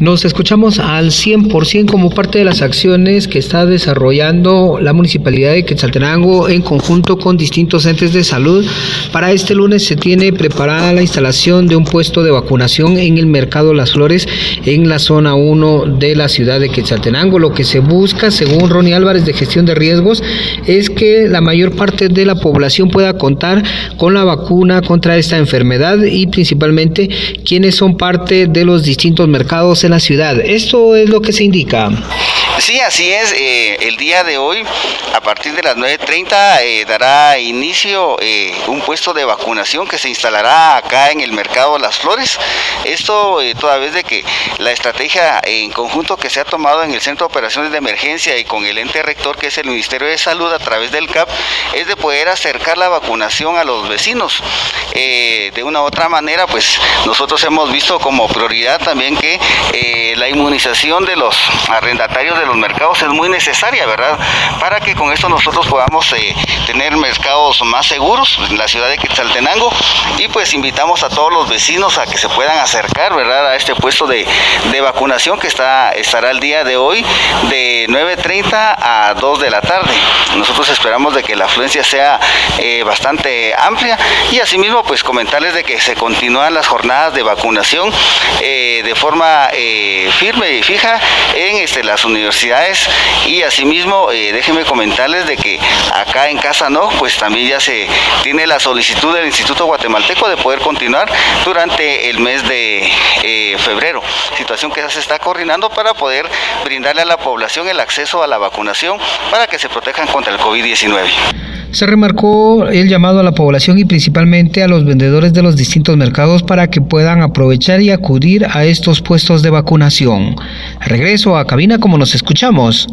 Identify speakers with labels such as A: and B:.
A: Nos escuchamos al 100% como parte de las acciones que está desarrollando la Municipalidad de Quetzaltenango en conjunto con distintos entes de salud. Para este lunes se tiene preparada la instalación de un puesto de vacunación en el Mercado Las Flores en la zona 1 de la ciudad de Quetzaltenango. Lo que se busca, según Ronnie Álvarez de Gestión de Riesgos, es que la mayor parte de la población pueda contar con la vacuna contra esta enfermedad y principalmente quienes son parte de los distintos mercados en la ciudad. Esto es lo que se indica.
B: Sí, así es. Eh, el día de hoy, a partir de las 9.30, eh, dará inicio eh, un puesto de vacunación que se instalará acá en el mercado Las Flores. Esto toda vez de que la estrategia en conjunto que se ha tomado en el Centro de Operaciones de Emergencia y con el ente rector, que es el Ministerio de Salud, a través del CAP, es de poder acercar la vacunación a los vecinos. de una u otra manera, pues nosotros hemos visto como prioridad también que la inmunización de los arrendatarios de los mercados es muy necesaria, ¿verdad? Para que con esto nosotros podamos eh, tener mercados más seguros en la ciudad de Quetzaltenango y pues invitamos a todos los vecinos a que se puedan acercar, ¿verdad? A este puesto de, vacunación que está, estará el día de hoy de 9.30 a 2 de la tarde. Nosotros esperamos de que la afluencia sea eh, bastante amplia y asimismo pues comentarles de que se continúan las jornadas de vacunación eh, de forma firme y fija en este, las y asimismo eh, déjenme comentarles de que acá en Casa No, pues también ya se tiene la solicitud del Instituto Guatemalteco de poder continuar durante el mes de eh, febrero, situación que ya se está coordinando para poder brindarle a la población el acceso a la vacunación para que se protejan contra el COVID-19.
A: Se remarcó el llamado a la población y principalmente a los vendedores de los distintos mercados para que puedan aprovechar y acudir a estos puestos de vacunación. Regreso a cabina como nos escuchamos.